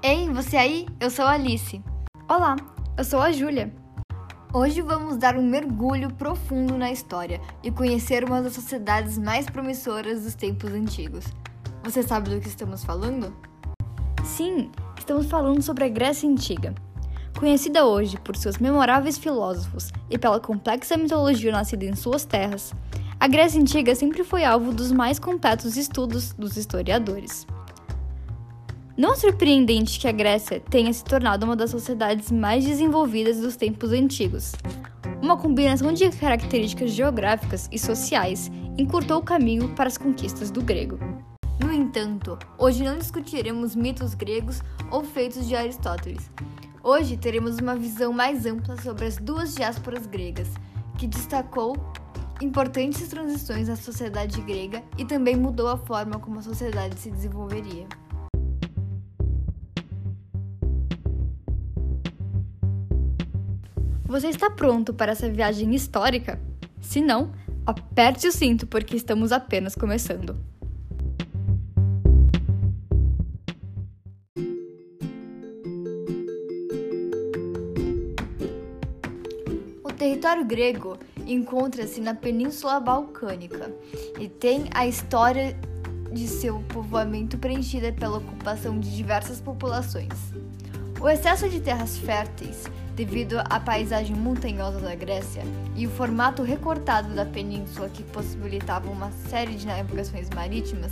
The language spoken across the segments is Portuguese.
Ei, você aí? Eu sou a Alice. Olá, eu sou a Júlia. Hoje vamos dar um mergulho profundo na história e conhecer uma das sociedades mais promissoras dos tempos antigos. Você sabe do que estamos falando? Sim, estamos falando sobre a Grécia Antiga. Conhecida hoje por seus memoráveis filósofos e pela complexa mitologia nascida em suas terras, a Grécia Antiga sempre foi alvo dos mais completos estudos dos historiadores. Não é surpreendente que a Grécia tenha se tornado uma das sociedades mais desenvolvidas dos tempos antigos. Uma combinação de características geográficas e sociais encurtou o caminho para as conquistas do grego. No entanto, hoje não discutiremos mitos gregos ou feitos de Aristóteles. Hoje teremos uma visão mais ampla sobre as duas diásporas gregas, que destacou importantes transições na sociedade grega e também mudou a forma como a sociedade se desenvolveria. Você está pronto para essa viagem histórica? Se não, aperte o cinto porque estamos apenas começando. O território grego encontra-se na Península Balcânica e tem a história de seu povoamento preenchida pela ocupação de diversas populações. O excesso de terras férteis devido à paisagem montanhosa da Grécia e o formato recortado da península que possibilitava uma série de navegações marítimas,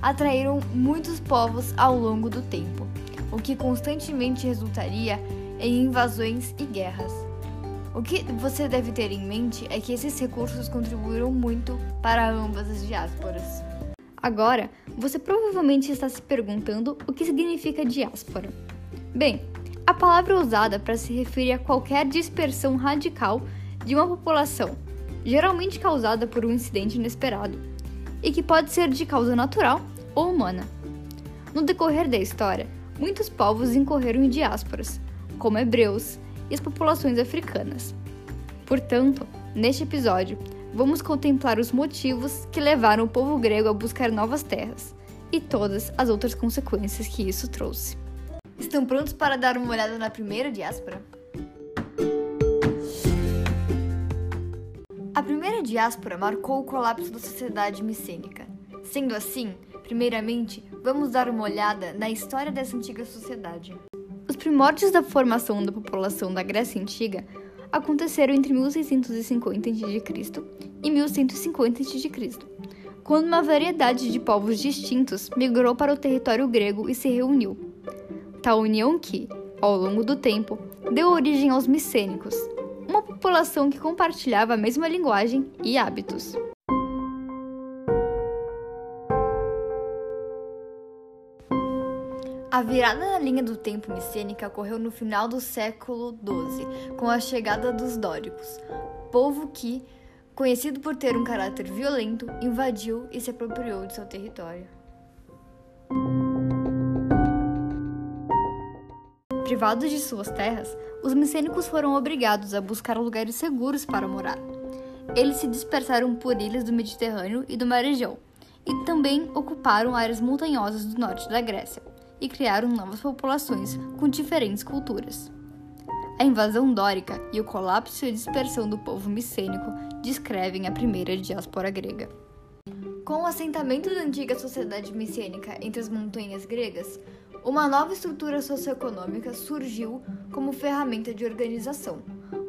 atraíram muitos povos ao longo do tempo, o que constantemente resultaria em invasões e guerras. O que você deve ter em mente é que esses recursos contribuíram muito para ambas as diásporas. Agora, você provavelmente está se perguntando o que significa diáspora. Bem, a palavra usada para se referir a qualquer dispersão radical de uma população, geralmente causada por um incidente inesperado, e que pode ser de causa natural ou humana. No decorrer da história, muitos povos incorreram em diásporas, como hebreus e as populações africanas. Portanto, neste episódio, vamos contemplar os motivos que levaram o povo grego a buscar novas terras e todas as outras consequências que isso trouxe. Estão prontos para dar uma olhada na primeira diáspora? A primeira diáspora marcou o colapso da sociedade micênica. Sendo assim, primeiramente, vamos dar uma olhada na história dessa antiga sociedade. Os primórdios da formação da população da Grécia Antiga aconteceram entre 1650 a.C. e 1150 a.C., quando uma variedade de povos distintos migrou para o território grego e se reuniu tal união que, ao longo do tempo, deu origem aos micênicos, uma população que compartilhava a mesma linguagem e hábitos. A virada na linha do tempo micênica ocorreu no final do século XII, com a chegada dos dóricos, povo que, conhecido por ter um caráter violento, invadiu e se apropriou de seu território. Privados de suas terras, os micênicos foram obrigados a buscar lugares seguros para morar. Eles se dispersaram por ilhas do Mediterrâneo e do Mar Egeu, e também ocuparam áreas montanhosas do norte da Grécia, e criaram novas populações com diferentes culturas. A invasão dórica e o colapso e dispersão do povo micênico descrevem a primeira diáspora grega. Com o assentamento da antiga sociedade micênica entre as montanhas gregas, uma nova estrutura socioeconômica surgiu como ferramenta de organização.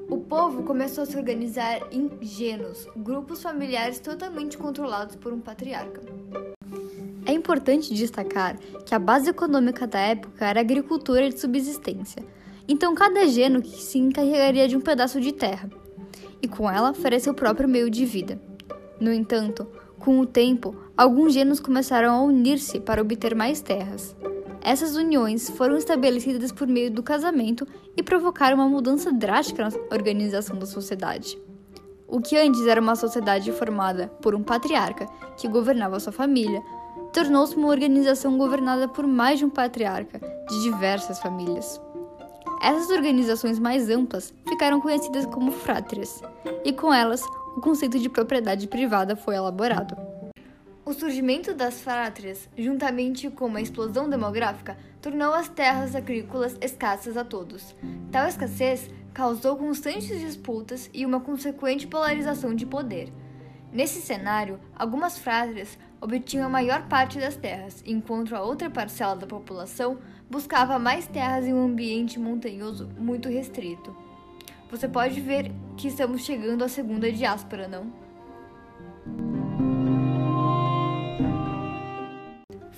O povo começou a se organizar em genos, grupos familiares totalmente controlados por um patriarca. É importante destacar que a base econômica da época era a agricultura de subsistência, então cada geno se encarregaria de um pedaço de terra, e com ela faria seu próprio meio de vida. No entanto, com o tempo, alguns genos começaram a unir-se para obter mais terras. Essas uniões foram estabelecidas por meio do casamento e provocaram uma mudança drástica na organização da sociedade. O que antes era uma sociedade formada por um patriarca que governava sua família, tornou-se uma organização governada por mais de um patriarca, de diversas famílias. Essas organizações mais amplas ficaram conhecidas como frátrias, e com elas o conceito de propriedade privada foi elaborado. O surgimento das frátrias, juntamente com uma explosão demográfica, tornou as terras agrícolas escassas a todos. Tal escassez causou constantes disputas e uma consequente polarização de poder. Nesse cenário, algumas frátrias obtinham a maior parte das terras, enquanto a outra parcela da população buscava mais terras em um ambiente montanhoso muito restrito. Você pode ver que estamos chegando à segunda diáspora, não?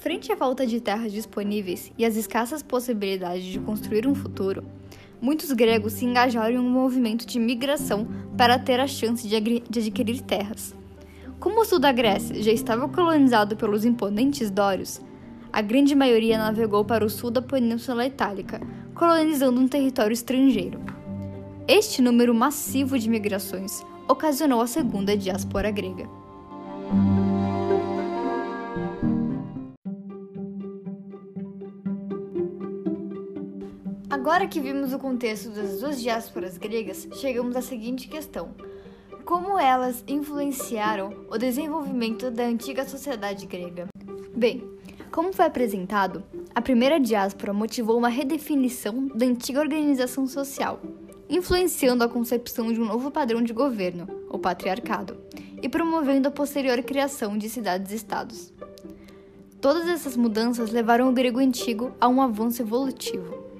Frente à falta de terras disponíveis e às escassas possibilidades de construir um futuro, muitos gregos se engajaram em um movimento de migração para ter a chance de, adquirir terras. Como o sul da Grécia já estava colonizado pelos imponentes dórios, a grande maioria navegou para o sul da Península Itálica, colonizando um território estrangeiro. Este número massivo de migrações ocasionou a segunda diáspora grega. Agora que vimos o contexto das duas diásporas gregas, chegamos à seguinte questão: como elas influenciaram o desenvolvimento da antiga sociedade grega? Bem, como foi apresentado, a primeira diáspora motivou uma redefinição da antiga organização social, influenciando a concepção de um novo padrão de governo, o patriarcado, e promovendo a posterior criação de cidades-estados. Todas essas mudanças levaram o grego antigo a um avanço evolutivo.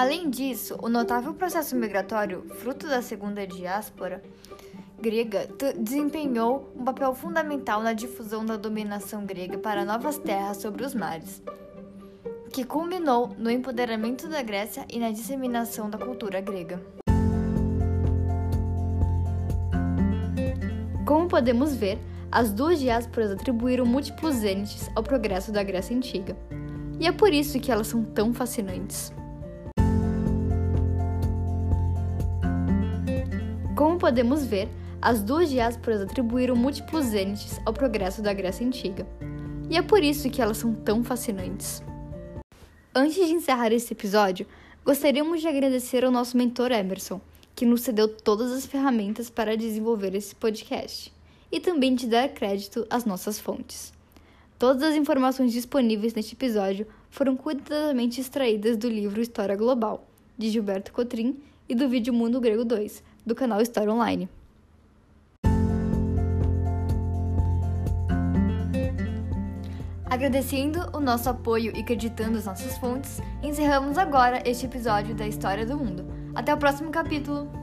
Além disso, o notável processo migratório, fruto da segunda diáspora grega, desempenhou um papel fundamental na difusão da dominação grega para novas terras sobre os mares, que culminou no empoderamento da Grécia e na disseminação da cultura grega. Como podemos ver, as duas diásporas atribuíram múltiplos zênites ao progresso da Grécia Antiga. E é por isso que elas são tão fascinantes. Como podemos ver, as duas diásporas atribuíram múltiplos zênites ao progresso da Grécia Antiga. E é por isso que elas são tão fascinantes. Antes de encerrar esse episódio, gostaríamos de agradecer ao nosso mentor Emerson, que nos cedeu todas as ferramentas para desenvolver esse podcast, e também de dar crédito às nossas fontes. Todas as informações disponíveis neste episódio foram cuidadosamente extraídas do livro História Global, de Gilberto Cotrim, e do vídeo Mundo Grego 2, do canal História Online. Agradecendo o nosso apoio e acreditando as nossas fontes, encerramos agora este episódio da História do Mundo. Até o próximo capítulo!